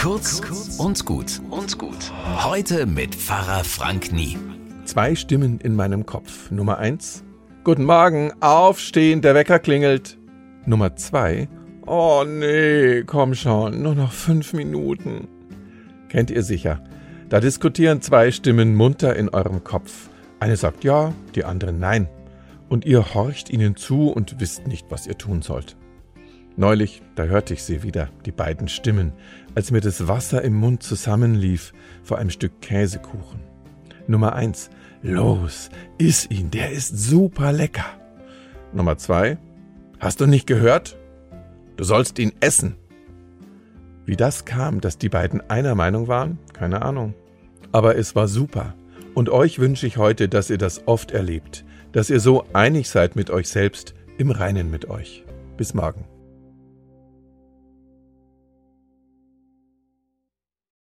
Kurz und gut und gut. Heute mit Pfarrer Frank Nie. Zwei Stimmen in meinem Kopf. Nummer eins. Guten Morgen, aufstehen, der Wecker klingelt. Nummer zwei. Oh nee, komm schon, nur noch fünf Minuten. Kennt ihr sicher. Da diskutieren zwei Stimmen munter in eurem Kopf. Eine sagt ja, die andere nein. Und ihr horcht ihnen zu und wisst nicht, was ihr tun sollt. Neulich, da hörte ich sie wieder, die beiden Stimmen, als mir das Wasser im Mund zusammenlief vor einem Stück Käsekuchen. Nummer eins, los, iss ihn, der ist super lecker. Nummer zwei, hast du nicht gehört? Du sollst ihn essen. Wie das kam, dass die beiden einer Meinung waren, keine Ahnung. Aber es war super. Und euch wünsche ich heute, dass ihr das oft erlebt, dass ihr so einig seid mit euch selbst, im Reinen mit euch. Bis morgen.